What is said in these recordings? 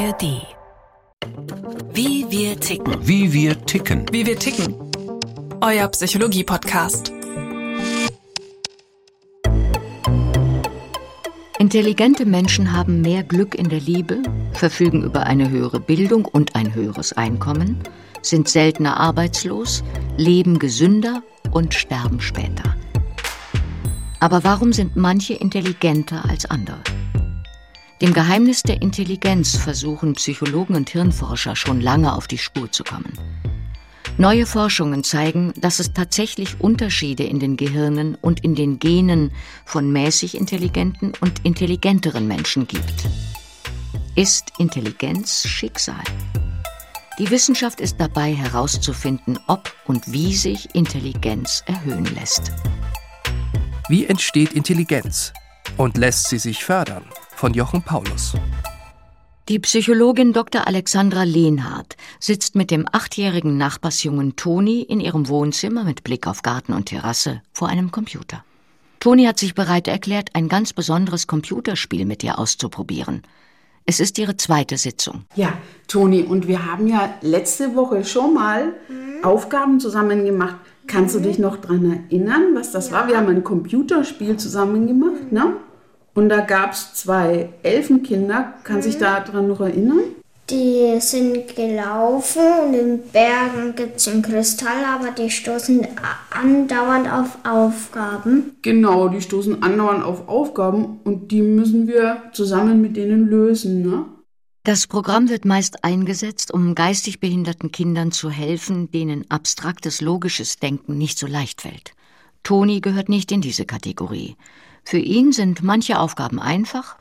ARD. Wie wir ticken. Wie wir ticken. Wie wir ticken. Euer Psychologie-Podcast. Intelligente Menschen haben mehr Glück in der Liebe, verfügen über eine höhere Bildung und ein höheres Einkommen, sind seltener arbeitslos, leben gesünder und sterben später. Aber warum sind manche intelligenter als andere? Dem Geheimnis der Intelligenz versuchen Psychologen und Hirnforscher schon lange auf die Spur zu kommen. Neue Forschungen zeigen, dass es tatsächlich Unterschiede in den Gehirnen und in den Genen von mäßig intelligenten und intelligenteren Menschen gibt. Ist Intelligenz Schicksal? Die Wissenschaft ist dabei herauszufinden, ob und wie sich Intelligenz erhöhen lässt. Wie entsteht Intelligenz? Und lässt sie sich fördern? Von Jochen Paulus. Die Psychologin Dr. Alexandra Lehnhardt sitzt mit dem achtjährigen Nachbarsjungen Toni in ihrem Wohnzimmer mit Blick auf Garten und Terrasse vor einem Computer. Toni hat sich bereit erklärt, ein ganz besonderes Computerspiel mit ihr auszuprobieren. Es ist ihre zweite Sitzung. Ja, Toni, und wir haben ja letzte Woche schon mal mhm. Aufgaben zusammen gemacht. Kannst du dich noch daran erinnern, was das ja. war? Wir haben ein Computerspiel zusammen gemacht, ne? Und da gab es zwei Elfenkinder. Kann mhm. sich daran noch erinnern? Die sind gelaufen und in Bergen gibt es einen Kristall, aber die stoßen andauernd auf Aufgaben. Genau, die stoßen andauernd auf Aufgaben und die müssen wir zusammen mit denen lösen, ne? Das Programm wird meist eingesetzt, um geistig behinderten Kindern zu helfen, denen abstraktes logisches Denken nicht so leicht fällt. Toni gehört nicht in diese Kategorie. Für ihn sind manche Aufgaben einfach,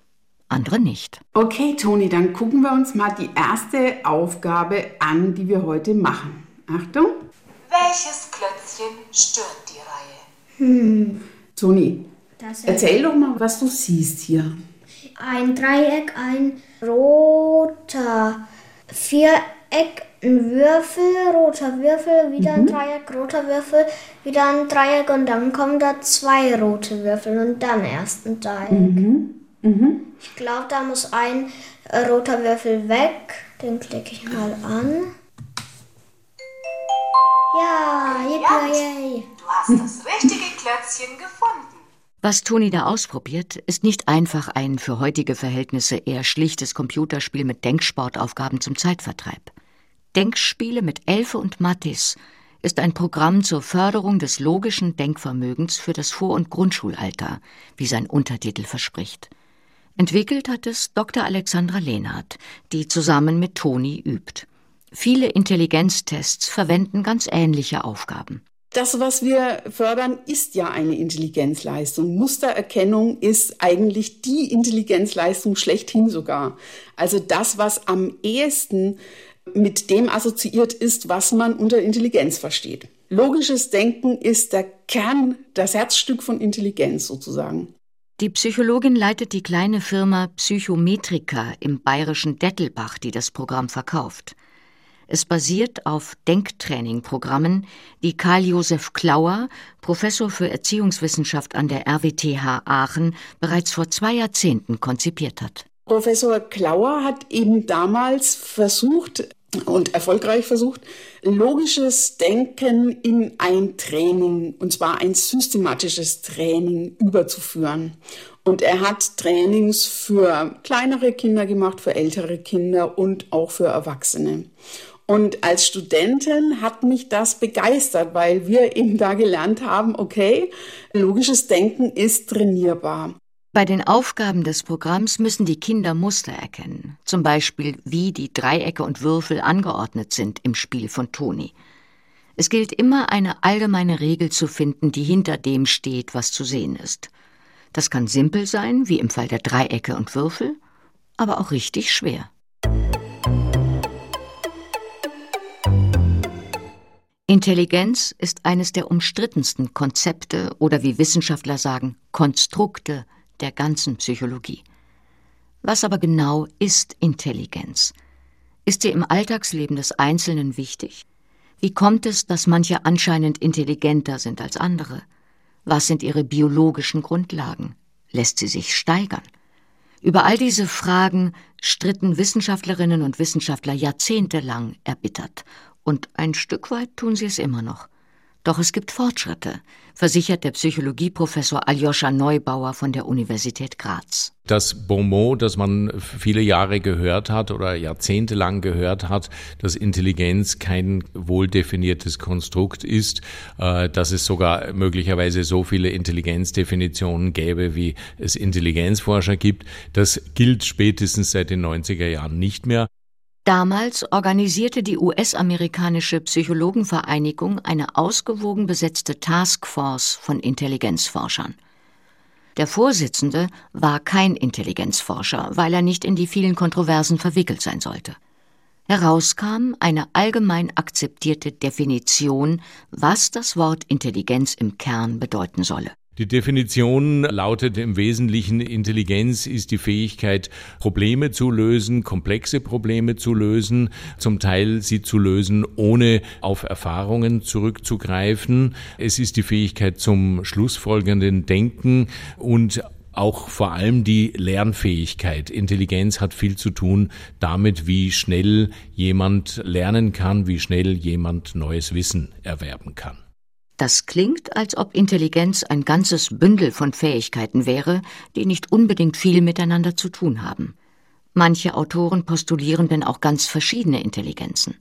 andere nicht. Okay, Toni, dann gucken wir uns mal die erste Aufgabe an, die wir heute machen. Achtung. Welches Klötzchen stört die Reihe? Hm. Toni, erzähl doch mal, was du siehst hier. Ein Dreieck, ein roter Viereck, ein Würfel, roter Würfel, wieder mhm. ein Dreieck, roter Würfel, wieder ein Dreieck und dann kommen da zwei rote Würfel und dann erst ein Dreieck. Mhm. Mhm. Ich glaube, da muss ein äh, roter Würfel weg. Den klicke ich mal an. Ja, yippie, Du hast das richtige Klötzchen gefunden. Was Toni da ausprobiert, ist nicht einfach ein für heutige Verhältnisse eher schlichtes Computerspiel mit Denksportaufgaben zum Zeitvertreib. Denkspiele mit Elfe und Mattis ist ein Programm zur Förderung des logischen Denkvermögens für das Vor- und Grundschulalter, wie sein Untertitel verspricht. Entwickelt hat es Dr. Alexandra Lehnhardt, die zusammen mit Toni übt. Viele Intelligenztests verwenden ganz ähnliche Aufgaben. Das, was wir fördern, ist ja eine Intelligenzleistung. Mustererkennung ist eigentlich die Intelligenzleistung schlechthin sogar. Also das, was am ehesten mit dem assoziiert ist, was man unter Intelligenz versteht. Logisches Denken ist der Kern, das Herzstück von Intelligenz sozusagen. Die Psychologin leitet die kleine Firma Psychometrika im bayerischen Dettelbach, die das Programm verkauft. Es basiert auf Denktraining-Programmen, die Karl Josef Klauer, Professor für Erziehungswissenschaft an der RWTH Aachen, bereits vor zwei Jahrzehnten konzipiert hat. Professor Klauer hat eben damals versucht, und erfolgreich versucht, logisches Denken in ein Training, und zwar ein systematisches Training überzuführen. Und er hat Trainings für kleinere Kinder gemacht, für ältere Kinder und auch für Erwachsene. Und als Studentin hat mich das begeistert, weil wir eben da gelernt haben, okay, logisches Denken ist trainierbar. Bei den Aufgaben des Programms müssen die Kinder Muster erkennen, zum Beispiel wie die Dreiecke und Würfel angeordnet sind im Spiel von Toni. Es gilt immer eine allgemeine Regel zu finden, die hinter dem steht, was zu sehen ist. Das kann simpel sein, wie im Fall der Dreiecke und Würfel, aber auch richtig schwer. Intelligenz ist eines der umstrittensten Konzepte oder wie Wissenschaftler sagen, Konstrukte der ganzen Psychologie. Was aber genau ist Intelligenz? Ist sie im Alltagsleben des Einzelnen wichtig? Wie kommt es, dass manche anscheinend intelligenter sind als andere? Was sind ihre biologischen Grundlagen? Lässt sie sich steigern? Über all diese Fragen stritten Wissenschaftlerinnen und Wissenschaftler jahrzehntelang erbittert, und ein Stück weit tun sie es immer noch. Doch es gibt Fortschritte, versichert der Psychologieprofessor Aljoscha Neubauer von der Universität Graz. Das Bonmot, das man viele Jahre gehört hat oder jahrzehntelang gehört hat, dass Intelligenz kein wohldefiniertes Konstrukt ist, äh, dass es sogar möglicherweise so viele Intelligenzdefinitionen gäbe, wie es Intelligenzforscher gibt, das gilt spätestens seit den 90er Jahren nicht mehr. Damals organisierte die US-amerikanische Psychologenvereinigung eine ausgewogen besetzte Taskforce von Intelligenzforschern. Der Vorsitzende war kein Intelligenzforscher, weil er nicht in die vielen Kontroversen verwickelt sein sollte. Herauskam eine allgemein akzeptierte Definition, was das Wort Intelligenz im Kern bedeuten solle. Die Definition lautet im Wesentlichen, Intelligenz ist die Fähigkeit, Probleme zu lösen, komplexe Probleme zu lösen, zum Teil sie zu lösen, ohne auf Erfahrungen zurückzugreifen. Es ist die Fähigkeit zum schlussfolgernden Denken und auch vor allem die Lernfähigkeit. Intelligenz hat viel zu tun damit, wie schnell jemand lernen kann, wie schnell jemand neues Wissen erwerben kann. Das klingt, als ob Intelligenz ein ganzes Bündel von Fähigkeiten wäre, die nicht unbedingt viel miteinander zu tun haben. Manche Autoren postulieren denn auch ganz verschiedene Intelligenzen.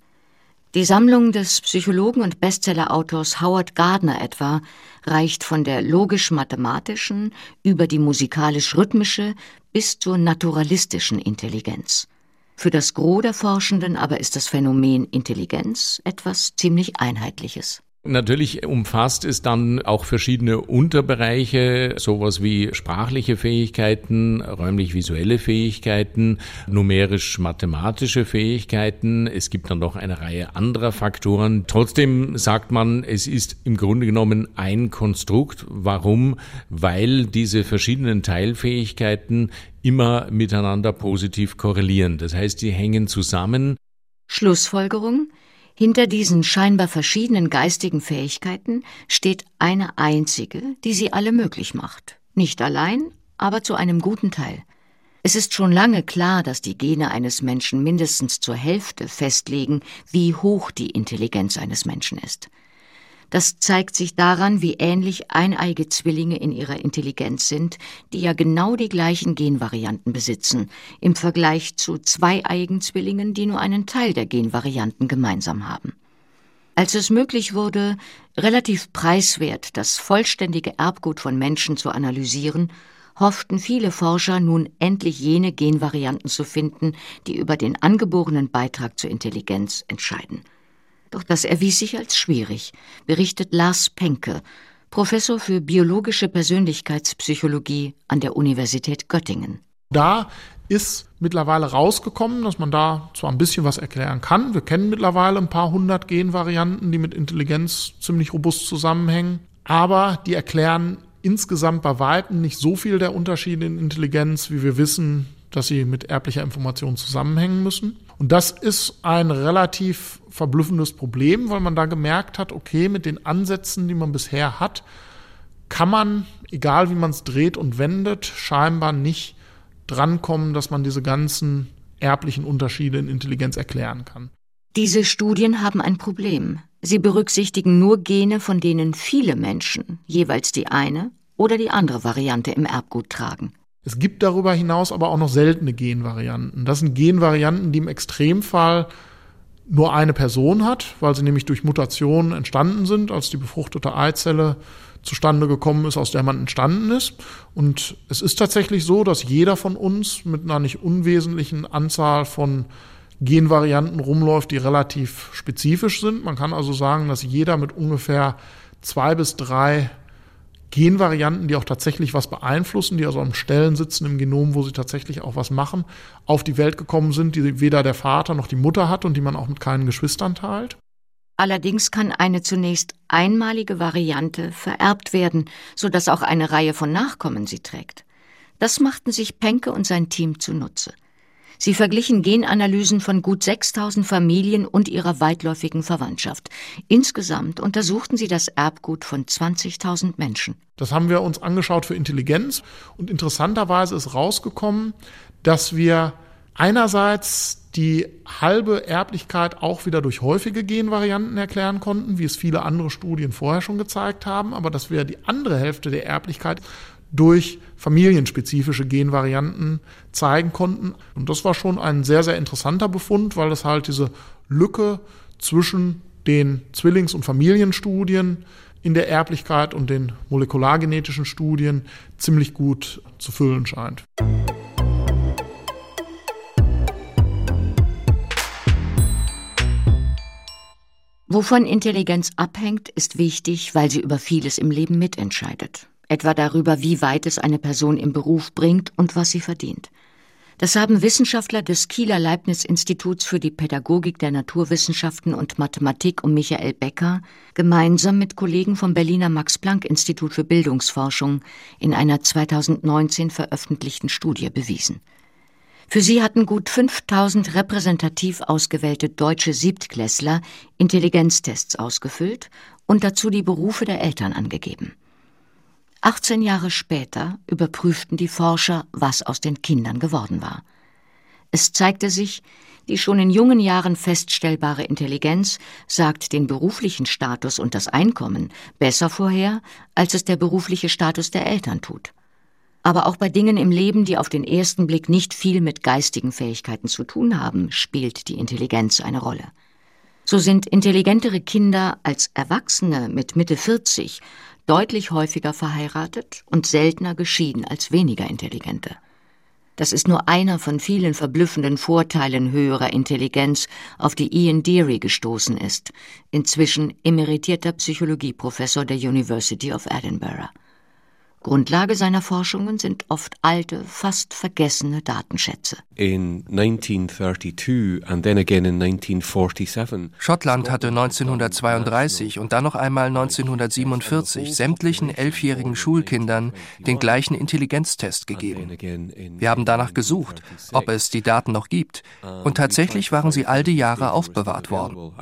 Die Sammlung des Psychologen und Bestseller-Autors Howard Gardner etwa reicht von der logisch-mathematischen über die musikalisch-rhythmische bis zur naturalistischen Intelligenz. Für das Gros der Forschenden aber ist das Phänomen Intelligenz etwas ziemlich Einheitliches. Natürlich umfasst es dann auch verschiedene Unterbereiche, sowas wie sprachliche Fähigkeiten, räumlich-visuelle Fähigkeiten, numerisch-mathematische Fähigkeiten. Es gibt dann noch eine Reihe anderer Faktoren. Trotzdem sagt man, es ist im Grunde genommen ein Konstrukt. Warum? Weil diese verschiedenen Teilfähigkeiten immer miteinander positiv korrelieren. Das heißt, die hängen zusammen. Schlussfolgerung? Hinter diesen scheinbar verschiedenen geistigen Fähigkeiten steht eine einzige, die sie alle möglich macht. Nicht allein, aber zu einem guten Teil. Es ist schon lange klar, dass die Gene eines Menschen mindestens zur Hälfte festlegen, wie hoch die Intelligenz eines Menschen ist. Das zeigt sich daran, wie ähnlich eineige Zwillinge in ihrer Intelligenz sind, die ja genau die gleichen Genvarianten besitzen, im Vergleich zu zweieigen Zwillingen, die nur einen Teil der Genvarianten gemeinsam haben. Als es möglich wurde, relativ preiswert das vollständige Erbgut von Menschen zu analysieren, hofften viele Forscher nun endlich jene Genvarianten zu finden, die über den angeborenen Beitrag zur Intelligenz entscheiden. Doch das erwies sich als schwierig, berichtet Lars Penke, Professor für biologische Persönlichkeitspsychologie an der Universität Göttingen. Da ist mittlerweile rausgekommen, dass man da zwar ein bisschen was erklären kann. Wir kennen mittlerweile ein paar hundert Genvarianten, die mit Intelligenz ziemlich robust zusammenhängen, aber die erklären insgesamt bei Weitem nicht so viel der Unterschiede in Intelligenz, wie wir wissen, dass sie mit erblicher Information zusammenhängen müssen. Und das ist ein relativ verblüffendes Problem, weil man da gemerkt hat, okay, mit den Ansätzen, die man bisher hat, kann man, egal wie man es dreht und wendet, scheinbar nicht drankommen, dass man diese ganzen erblichen Unterschiede in Intelligenz erklären kann. Diese Studien haben ein Problem. Sie berücksichtigen nur Gene, von denen viele Menschen jeweils die eine oder die andere Variante im Erbgut tragen. Es gibt darüber hinaus aber auch noch seltene Genvarianten. Das sind Genvarianten, die im Extremfall nur eine Person hat, weil sie nämlich durch Mutationen entstanden sind, als die befruchtete Eizelle zustande gekommen ist, aus der man entstanden ist. Und es ist tatsächlich so, dass jeder von uns mit einer nicht unwesentlichen Anzahl von Genvarianten rumläuft, die relativ spezifisch sind. Man kann also sagen, dass jeder mit ungefähr zwei bis drei Genvarianten, die auch tatsächlich was beeinflussen, die also an Stellen sitzen im Genom, wo sie tatsächlich auch was machen, auf die Welt gekommen sind, die weder der Vater noch die Mutter hat und die man auch mit keinen Geschwistern teilt. Allerdings kann eine zunächst einmalige Variante vererbt werden, so dass auch eine Reihe von Nachkommen sie trägt. Das machten sich Penke und sein Team zunutze. Sie verglichen Genanalysen von gut 6000 Familien und ihrer weitläufigen Verwandtschaft. Insgesamt untersuchten sie das Erbgut von 20.000 Menschen. Das haben wir uns angeschaut für Intelligenz und interessanterweise ist rausgekommen, dass wir einerseits die halbe Erblichkeit auch wieder durch häufige Genvarianten erklären konnten, wie es viele andere Studien vorher schon gezeigt haben, aber dass wir die andere Hälfte der Erblichkeit durch familienspezifische Genvarianten zeigen konnten. Und das war schon ein sehr, sehr interessanter Befund, weil das halt diese Lücke zwischen den Zwillings- und Familienstudien in der Erblichkeit und den molekulargenetischen Studien ziemlich gut zu füllen scheint. Wovon Intelligenz abhängt, ist wichtig, weil sie über vieles im Leben mitentscheidet. Etwa darüber, wie weit es eine Person im Beruf bringt und was sie verdient. Das haben Wissenschaftler des Kieler Leibniz-Instituts für die Pädagogik der Naturwissenschaften und Mathematik um Michael Becker gemeinsam mit Kollegen vom Berliner Max-Planck-Institut für Bildungsforschung in einer 2019 veröffentlichten Studie bewiesen. Für sie hatten gut 5000 repräsentativ ausgewählte deutsche Siebtklässler Intelligenztests ausgefüllt und dazu die Berufe der Eltern angegeben. 18 Jahre später überprüften die Forscher, was aus den Kindern geworden war. Es zeigte sich, die schon in jungen Jahren feststellbare Intelligenz sagt den beruflichen Status und das Einkommen besser vorher, als es der berufliche Status der Eltern tut aber auch bei Dingen im Leben, die auf den ersten Blick nicht viel mit geistigen Fähigkeiten zu tun haben, spielt die Intelligenz eine Rolle. So sind intelligentere Kinder als Erwachsene mit Mitte 40 deutlich häufiger verheiratet und seltener geschieden als weniger intelligente. Das ist nur einer von vielen verblüffenden Vorteilen höherer Intelligenz, auf die Ian Deary gestoßen ist, inzwischen emeritierter Psychologieprofessor der University of Edinburgh. Grundlage seiner Forschungen sind oft alte, fast vergessene Datenschätze. In 1932 and then again in 1947. Schottland hatte 1932 und dann noch einmal 1947 sämtlichen elfjährigen Schulkindern den gleichen Intelligenztest gegeben. Wir haben danach gesucht, ob es die Daten noch gibt, und tatsächlich waren sie all die Jahre aufbewahrt worden.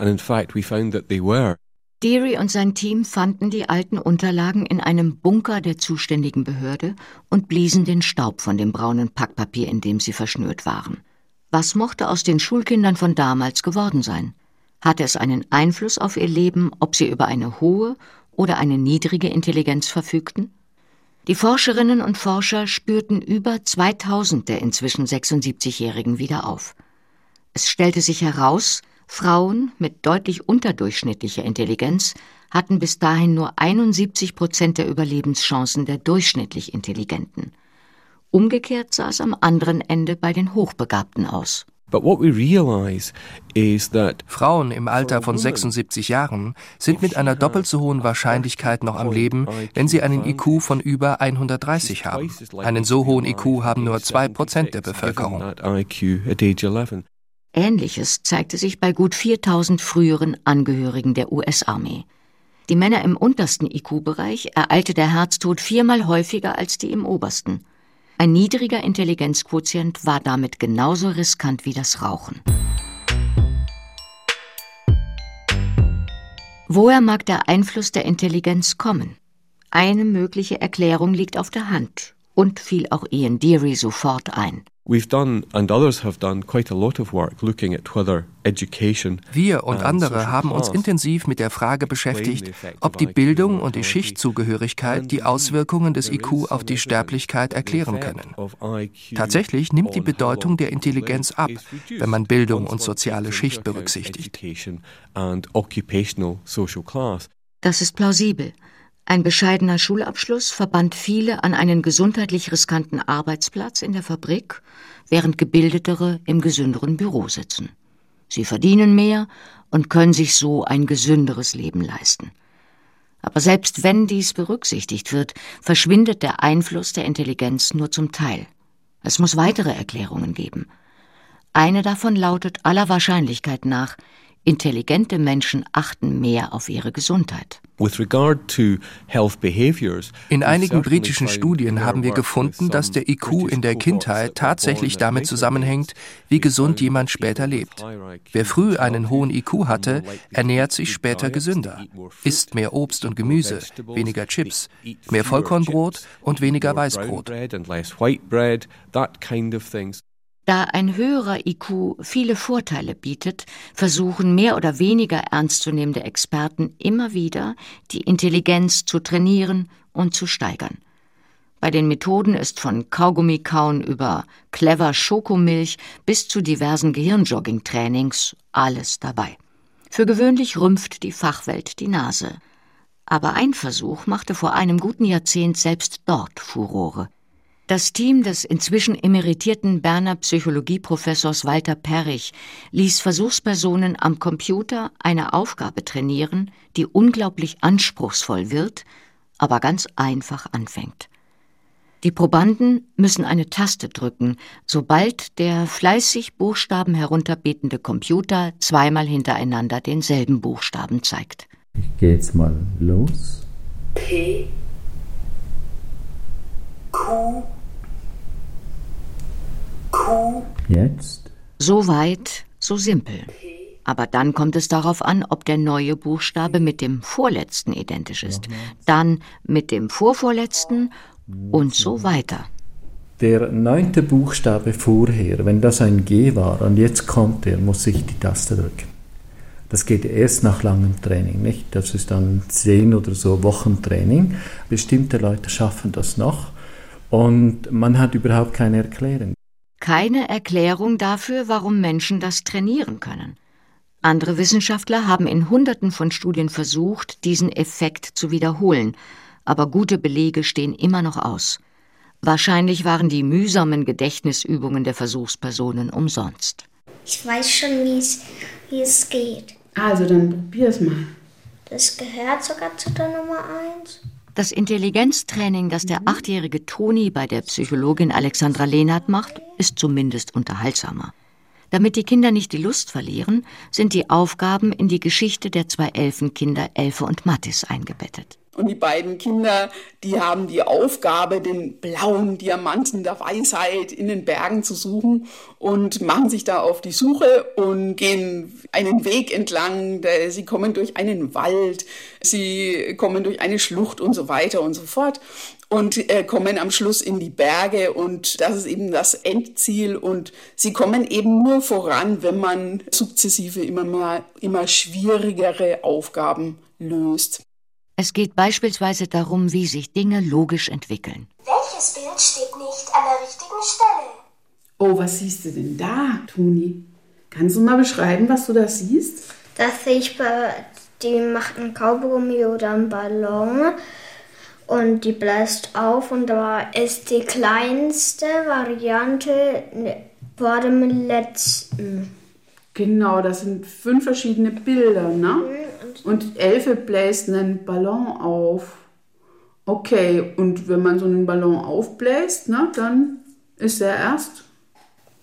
Deary und sein Team fanden die alten Unterlagen in einem Bunker der zuständigen Behörde und bliesen den Staub von dem braunen Packpapier, in dem sie verschnürt waren. Was mochte aus den Schulkindern von damals geworden sein? Hatte es einen Einfluss auf ihr Leben, ob sie über eine hohe oder eine niedrige Intelligenz verfügten? Die Forscherinnen und Forscher spürten über 2000 der inzwischen 76-Jährigen wieder auf. Es stellte sich heraus, Frauen mit deutlich unterdurchschnittlicher Intelligenz hatten bis dahin nur 71 Prozent der Überlebenschancen der durchschnittlich Intelligenten. Umgekehrt sah es am anderen Ende bei den Hochbegabten aus. Frauen im Alter von 76 Jahren sind mit einer doppelt so hohen Wahrscheinlichkeit noch am Leben, wenn sie einen IQ von über 130 haben. Einen so hohen IQ haben nur zwei Prozent der Bevölkerung. Ähnliches zeigte sich bei gut 4000 früheren Angehörigen der US-Armee. Die Männer im untersten IQ-Bereich ereilte der Herztod viermal häufiger als die im obersten. Ein niedriger Intelligenzquotient war damit genauso riskant wie das Rauchen. Woher mag der Einfluss der Intelligenz kommen? Eine mögliche Erklärung liegt auf der Hand und fiel auch Ian Deary sofort ein. Wir und andere haben uns intensiv mit der Frage beschäftigt, ob die Bildung und die Schichtzugehörigkeit die Auswirkungen des IQ auf die Sterblichkeit erklären können. Tatsächlich nimmt die Bedeutung der Intelligenz ab, wenn man Bildung und soziale Schicht berücksichtigt. Das ist plausibel. Ein bescheidener Schulabschluss verband viele an einen gesundheitlich riskanten Arbeitsplatz in der Fabrik, während gebildetere im gesünderen Büro sitzen. Sie verdienen mehr und können sich so ein gesünderes Leben leisten. Aber selbst wenn dies berücksichtigt wird, verschwindet der Einfluss der Intelligenz nur zum Teil. Es muss weitere Erklärungen geben. Eine davon lautet aller Wahrscheinlichkeit nach, Intelligente Menschen achten mehr auf ihre Gesundheit. In einigen britischen Studien haben wir gefunden, dass der IQ in der Kindheit tatsächlich damit zusammenhängt, wie gesund jemand später lebt. Wer früh einen hohen IQ hatte, ernährt sich später gesünder, isst mehr Obst und Gemüse, weniger Chips, mehr Vollkornbrot und weniger Weißbrot. Da ein höherer IQ viele Vorteile bietet, versuchen mehr oder weniger ernstzunehmende Experten immer wieder, die Intelligenz zu trainieren und zu steigern. Bei den Methoden ist von Kaugummikauen über clever Schokomilch bis zu diversen Gehirnjogging-Trainings alles dabei. Für gewöhnlich rümpft die Fachwelt die Nase. Aber ein Versuch machte vor einem guten Jahrzehnt selbst dort Furore. Das Team des inzwischen emeritierten Berner Psychologieprofessors Walter Perrich ließ Versuchspersonen am Computer eine Aufgabe trainieren, die unglaublich anspruchsvoll wird, aber ganz einfach anfängt. Die Probanden müssen eine Taste drücken, sobald der fleißig Buchstaben herunterbetende Computer zweimal hintereinander denselben Buchstaben zeigt. Ich gehe jetzt mal los. P Q Q. Jetzt? So weit, so simpel. Aber dann kommt es darauf an, ob der neue Buchstabe mit dem vorletzten identisch ist, dann mit dem vorvorletzten und so weiter. Der neunte Buchstabe vorher, wenn das ein G war und jetzt kommt er, muss ich die Taste drücken. Das geht erst nach langem Training, nicht? Das ist dann zehn oder so Wochen Training. Bestimmte Leute schaffen das noch und man hat überhaupt keine Erklärung. Keine Erklärung dafür, warum Menschen das trainieren können. Andere Wissenschaftler haben in Hunderten von Studien versucht, diesen Effekt zu wiederholen, aber gute Belege stehen immer noch aus. Wahrscheinlich waren die mühsamen Gedächtnisübungen der Versuchspersonen umsonst. Ich weiß schon, wie es geht. Also dann probier's mal. Das gehört sogar zu der Nummer 1. Das Intelligenztraining, das der achtjährige Toni bei der Psychologin Alexandra Lehnert macht, ist zumindest unterhaltsamer. Damit die Kinder nicht die Lust verlieren, sind die Aufgaben in die Geschichte der zwei Elfenkinder Elfe und Mattis eingebettet. Und die beiden Kinder, die haben die Aufgabe, den blauen Diamanten der Weisheit in den Bergen zu suchen und machen sich da auf die Suche und gehen einen Weg entlang. Sie kommen durch einen Wald, sie kommen durch eine Schlucht und so weiter und so fort und äh, kommen am Schluss in die Berge und das ist eben das Endziel und sie kommen eben nur voran, wenn man sukzessive immer mehr, immer schwierigere Aufgaben löst. Es geht beispielsweise darum, wie sich Dinge logisch entwickeln. Welches Bild steht nicht an der richtigen Stelle? Oh, was siehst du denn da, Toni? Kannst du mal beschreiben, was du da siehst? Das sehe ich bei, die macht einen Kaugummi oder einen Ballon und die bläst auf und da ist die kleinste Variante vor dem letzten. Genau, das sind fünf verschiedene Bilder, ne? Und Elfe bläst einen Ballon auf. Okay, und wenn man so einen Ballon aufbläst, ne, dann ist er erst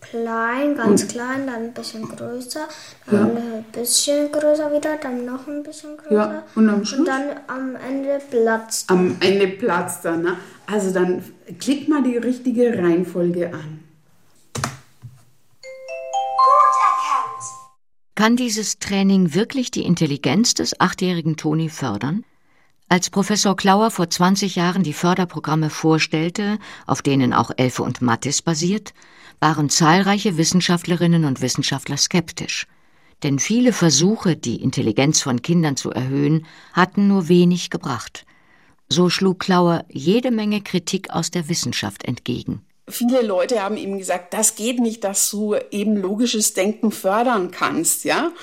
klein, ganz und, klein, dann ein bisschen größer, dann ja. ein bisschen größer wieder, dann noch ein bisschen größer. Ja, und am Schluss? Und dann am Ende platzt er. Am Ende platzt er, ne? Also dann klick mal die richtige Reihenfolge an. Kann dieses Training wirklich die Intelligenz des achtjährigen Toni fördern? Als Professor Klauer vor 20 Jahren die Förderprogramme vorstellte, auf denen auch Elfe und Mattis basiert, waren zahlreiche Wissenschaftlerinnen und Wissenschaftler skeptisch. Denn viele Versuche, die Intelligenz von Kindern zu erhöhen, hatten nur wenig gebracht. So schlug Klauer jede Menge Kritik aus der Wissenschaft entgegen. Viele Leute haben eben gesagt, das geht nicht, dass du eben logisches Denken fördern kannst, ja.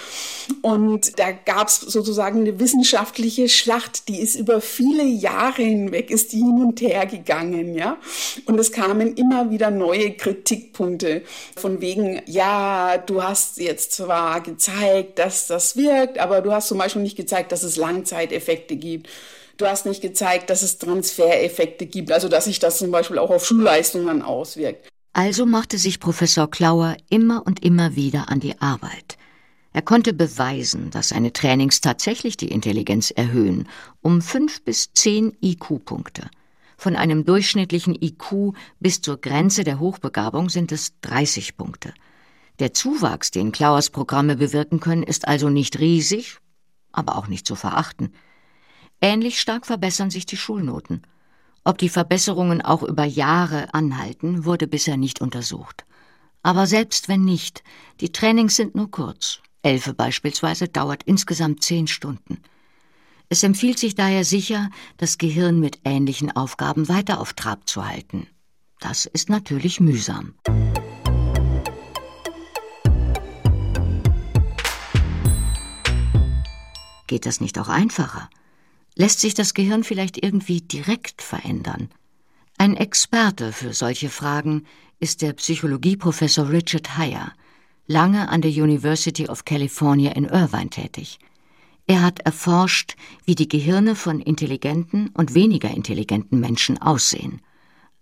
Und da gab es sozusagen eine wissenschaftliche Schlacht, die ist über viele Jahre hinweg, ist die hin und her gegangen, ja. Und es kamen immer wieder neue Kritikpunkte von wegen, ja, du hast jetzt zwar gezeigt, dass das wirkt, aber du hast zum Beispiel nicht gezeigt, dass es Langzeiteffekte gibt. Du hast nicht gezeigt, dass es Transfereffekte gibt, also dass sich das zum Beispiel auch auf Schulleistungen auswirkt. Also machte sich Professor Klauer immer und immer wieder an die Arbeit. Er konnte beweisen, dass seine Trainings tatsächlich die Intelligenz erhöhen, um fünf bis zehn IQ-Punkte. Von einem durchschnittlichen IQ bis zur Grenze der Hochbegabung sind es 30 Punkte. Der Zuwachs, den Klauers Programme bewirken können, ist also nicht riesig, aber auch nicht zu verachten. Ähnlich stark verbessern sich die Schulnoten. Ob die Verbesserungen auch über Jahre anhalten, wurde bisher nicht untersucht. Aber selbst wenn nicht, die Trainings sind nur kurz. Elfe beispielsweise dauert insgesamt zehn Stunden. Es empfiehlt sich daher sicher, das Gehirn mit ähnlichen Aufgaben weiter auf Trab zu halten. Das ist natürlich mühsam. Geht das nicht auch einfacher? Lässt sich das Gehirn vielleicht irgendwie direkt verändern? Ein Experte für solche Fragen ist der Psychologieprofessor Richard Heyer, lange an der University of California in Irvine tätig. Er hat erforscht, wie die Gehirne von intelligenten und weniger intelligenten Menschen aussehen.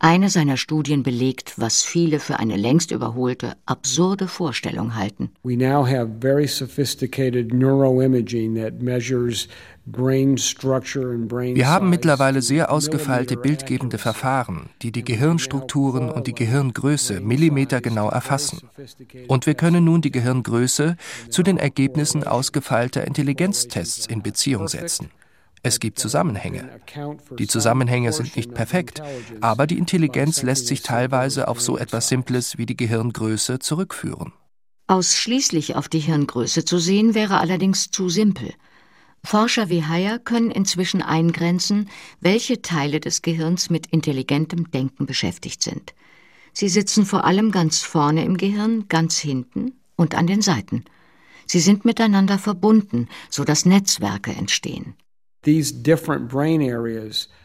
Eine seiner Studien belegt, was viele für eine längst überholte, absurde Vorstellung halten. We now have very sophisticated neuroimaging that measures wir haben mittlerweile sehr ausgefeilte bildgebende Verfahren, die die Gehirnstrukturen und die Gehirngröße millimetergenau erfassen. Und wir können nun die Gehirngröße zu den Ergebnissen ausgefeilter Intelligenztests in Beziehung setzen. Es gibt Zusammenhänge. Die Zusammenhänge sind nicht perfekt, aber die Intelligenz lässt sich teilweise auf so etwas Simples wie die Gehirngröße zurückführen. Ausschließlich auf die Hirngröße zu sehen wäre allerdings zu simpel. Forscher wie Heyer können inzwischen eingrenzen, welche Teile des Gehirns mit intelligentem Denken beschäftigt sind. Sie sitzen vor allem ganz vorne im Gehirn, ganz hinten und an den Seiten. Sie sind miteinander verbunden, so dass Netzwerke entstehen.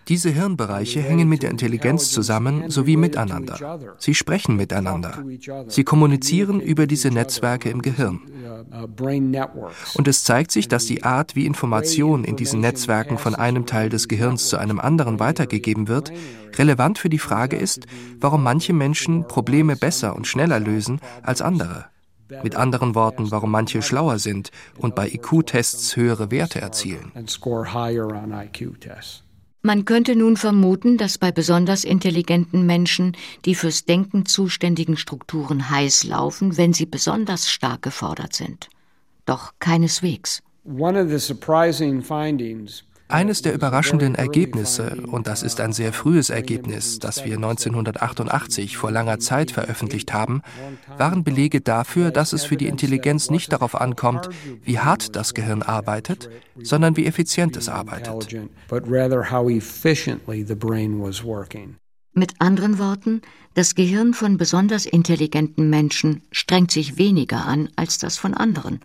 Diese Hirnbereiche hängen mit der Intelligenz zusammen sowie miteinander. Sie sprechen miteinander. Sie kommunizieren über diese Netzwerke im Gehirn. Und es zeigt sich, dass die Art, wie Information in diesen Netzwerken von einem Teil des Gehirns zu einem anderen weitergegeben wird, relevant für die Frage ist, warum manche Menschen Probleme besser und schneller lösen als andere. Mit anderen Worten, warum manche schlauer sind und bei IQ-Tests höhere Werte erzielen. Man könnte nun vermuten, dass bei besonders intelligenten Menschen die fürs Denken zuständigen Strukturen heiß laufen, wenn sie besonders stark gefordert sind. Doch keineswegs. One of the surprising findings eines der überraschenden Ergebnisse, und das ist ein sehr frühes Ergebnis, das wir 1988 vor langer Zeit veröffentlicht haben, waren Belege dafür, dass es für die Intelligenz nicht darauf ankommt, wie hart das Gehirn arbeitet, sondern wie effizient es arbeitet. Mit anderen Worten, das Gehirn von besonders intelligenten Menschen strengt sich weniger an als das von anderen.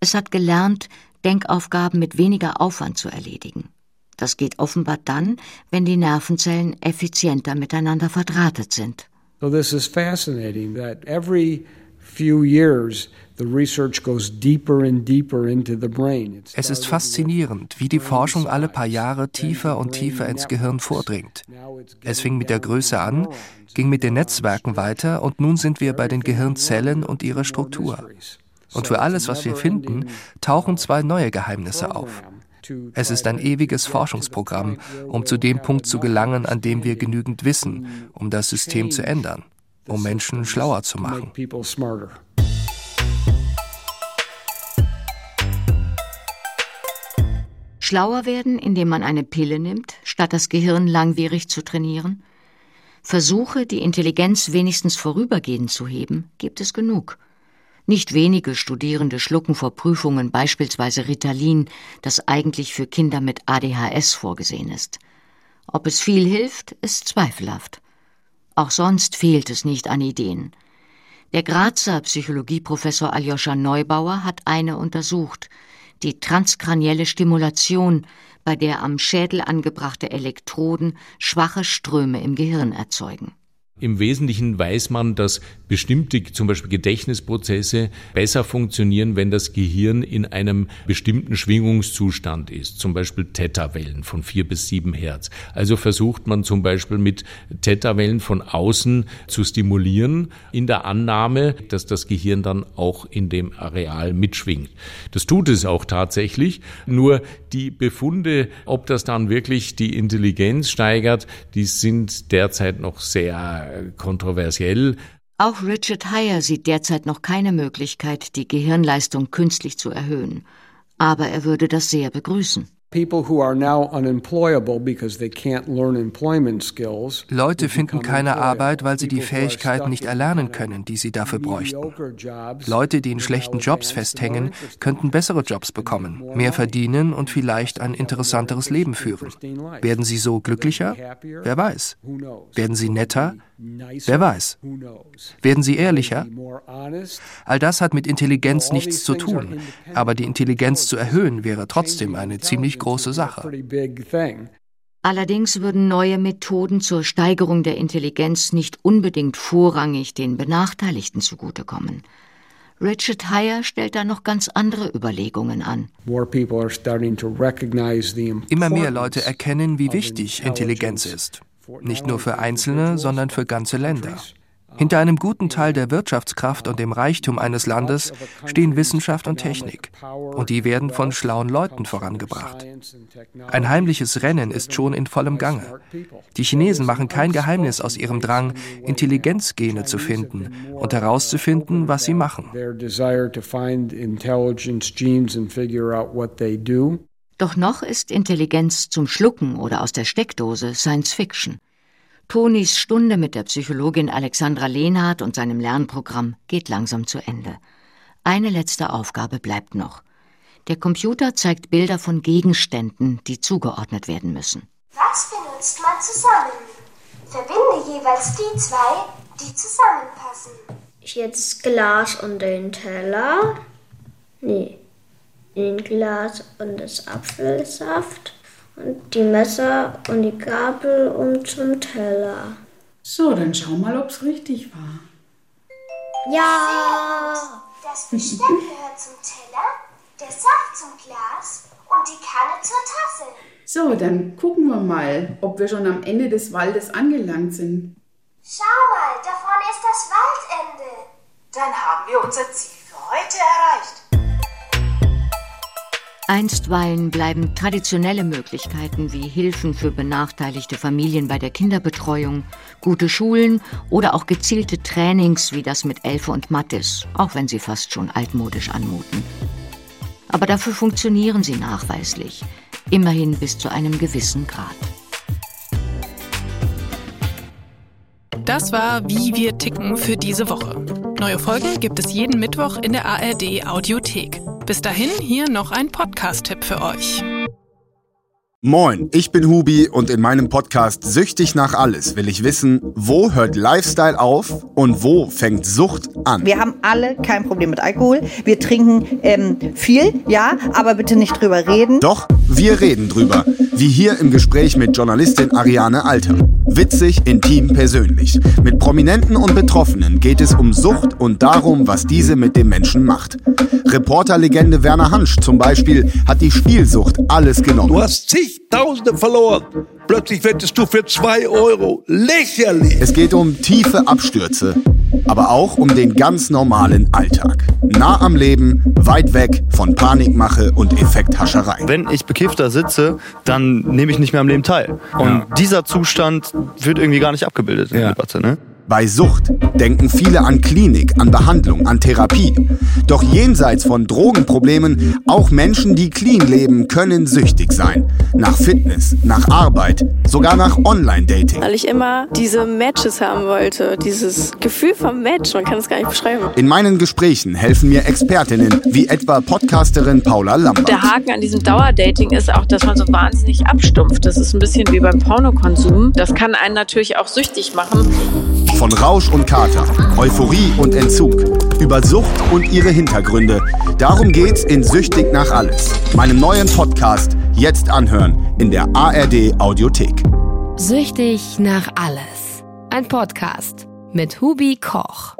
Es hat gelernt, Denkaufgaben mit weniger Aufwand zu erledigen. Das geht offenbar dann, wenn die Nervenzellen effizienter miteinander verdrahtet sind. So this is fascinating that every few years es ist faszinierend, wie die Forschung alle paar Jahre tiefer und tiefer ins Gehirn vordringt. Es fing mit der Größe an, ging mit den Netzwerken weiter und nun sind wir bei den Gehirnzellen und ihrer Struktur. Und für alles, was wir finden, tauchen zwei neue Geheimnisse auf. Es ist ein ewiges Forschungsprogramm, um zu dem Punkt zu gelangen, an dem wir genügend wissen, um das System zu ändern, um Menschen schlauer zu machen. Schlauer werden, indem man eine Pille nimmt, statt das Gehirn langwierig zu trainieren? Versuche, die Intelligenz wenigstens vorübergehend zu heben, gibt es genug. Nicht wenige Studierende schlucken vor Prüfungen beispielsweise Ritalin, das eigentlich für Kinder mit ADHS vorgesehen ist. Ob es viel hilft, ist zweifelhaft. Auch sonst fehlt es nicht an Ideen. Der Grazer Psychologieprofessor Aljoscha Neubauer hat eine untersucht, die transkranielle Stimulation, bei der am Schädel angebrachte Elektroden schwache Ströme im Gehirn erzeugen. Im Wesentlichen weiß man, dass bestimmte, zum Beispiel Gedächtnisprozesse, besser funktionieren, wenn das Gehirn in einem bestimmten Schwingungszustand ist, zum Beispiel Theta-Wellen von vier bis sieben Hertz. Also versucht man zum Beispiel mit Theta-Wellen von außen zu stimulieren, in der Annahme, dass das Gehirn dann auch in dem Areal mitschwingt. Das tut es auch tatsächlich, nur die Befunde, ob das dann wirklich die Intelligenz steigert, die sind derzeit noch sehr kontroversiell. Auch Richard Heyer sieht derzeit noch keine Möglichkeit, die Gehirnleistung künstlich zu erhöhen. Aber er würde das sehr begrüßen. Leute finden keine Arbeit, weil sie die Fähigkeiten nicht erlernen können, die sie dafür bräuchten. Leute, die in schlechten Jobs festhängen, könnten bessere Jobs bekommen, mehr verdienen und vielleicht ein interessanteres Leben führen. Werden sie so glücklicher? Wer weiß. Werden sie netter? Wer weiß. Werden sie ehrlicher? All das hat mit Intelligenz nichts zu tun, aber die Intelligenz zu erhöhen wäre trotzdem eine ziemlich große Sache. Allerdings würden neue Methoden zur Steigerung der Intelligenz nicht unbedingt vorrangig den Benachteiligten zugutekommen. Richard Heyer stellt da noch ganz andere Überlegungen an. Immer mehr Leute erkennen, wie wichtig Intelligenz ist. Nicht nur für Einzelne, sondern für ganze Länder. Hinter einem guten Teil der Wirtschaftskraft und dem Reichtum eines Landes stehen Wissenschaft und Technik. Und die werden von schlauen Leuten vorangebracht. Ein heimliches Rennen ist schon in vollem Gange. Die Chinesen machen kein Geheimnis aus ihrem Drang, Intelligenzgene zu finden und herauszufinden, was sie machen. Doch noch ist Intelligenz zum Schlucken oder aus der Steckdose Science Fiction. Tonis Stunde mit der Psychologin Alexandra Lehnhardt und seinem Lernprogramm geht langsam zu Ende. Eine letzte Aufgabe bleibt noch. Der Computer zeigt Bilder von Gegenständen, die zugeordnet werden müssen. Was benutzt man zusammen? Verbinde jeweils die zwei, die zusammenpassen. Jetzt Glas und den Teller. Nee, den Glas und das Apfelsaft und die Messer und die Gabel und zum Teller. So, dann schau mal, ob's richtig war. Ja! Das Besteck gehört zum Teller, der Saft zum Glas und die Kanne zur Tasse. So, dann gucken wir mal, ob wir schon am Ende des Waldes angelangt sind. Schau mal, da vorne ist das Waldende. Dann haben wir unser Ziel für heute erreicht. Einstweilen bleiben traditionelle Möglichkeiten wie Hilfen für benachteiligte Familien bei der Kinderbetreuung, gute Schulen oder auch gezielte Trainings wie das mit Elfe und Mattes, auch wenn sie fast schon altmodisch anmuten. Aber dafür funktionieren sie nachweislich, immerhin bis zu einem gewissen Grad. Das war Wie wir ticken für diese Woche. Neue Folgen gibt es jeden Mittwoch in der ARD Audiothek. Bis dahin hier noch ein Podcast-Tipp für euch. Moin, ich bin Hubi und in meinem Podcast Süchtig nach alles will ich wissen, wo hört Lifestyle auf und wo fängt Sucht an. Wir haben alle kein Problem mit Alkohol. Wir trinken ähm, viel, ja, aber bitte nicht drüber reden. Doch, wir reden drüber. Wie hier im Gespräch mit Journalistin Ariane Alter. Witzig, intim, persönlich. Mit Prominenten und Betroffenen geht es um Sucht und darum, was diese mit dem Menschen macht. Reporterlegende Werner Hansch zum Beispiel hat die Spielsucht alles genommen. Du hast zigtausende verloren. Plötzlich wettest du für zwei Euro. Lächerlich. Es geht um tiefe Abstürze, aber auch um den ganz normalen Alltag. Nah am Leben, weit weg von Panikmache und Effekthascherei. Wenn ich bekifft da sitze, dann nehme ich nicht mehr am Leben teil. Und ja. dieser Zustand wird irgendwie gar nicht abgebildet in ja. der Debatte. Ne? Bei Sucht denken viele an Klinik, an Behandlung, an Therapie. Doch jenseits von Drogenproblemen, auch Menschen, die clean leben, können süchtig sein. Nach Fitness, nach Arbeit, sogar nach Online-Dating. Weil ich immer diese Matches haben wollte, dieses Gefühl vom Match, man kann es gar nicht beschreiben. In meinen Gesprächen helfen mir Expertinnen, wie etwa Podcasterin Paula Lambert. Der Haken an diesem Dauerdating ist auch, dass man so wahnsinnig abstumpft. Das ist ein bisschen wie beim Pornokonsum. Das kann einen natürlich auch süchtig machen. Von Rausch und Kater, Euphorie und Entzug, über Sucht und ihre Hintergründe. Darum geht's in Süchtig nach alles, meinem neuen Podcast, jetzt anhören in der ARD Audiothek. Süchtig nach alles. ein Podcast mit Hubi Koch.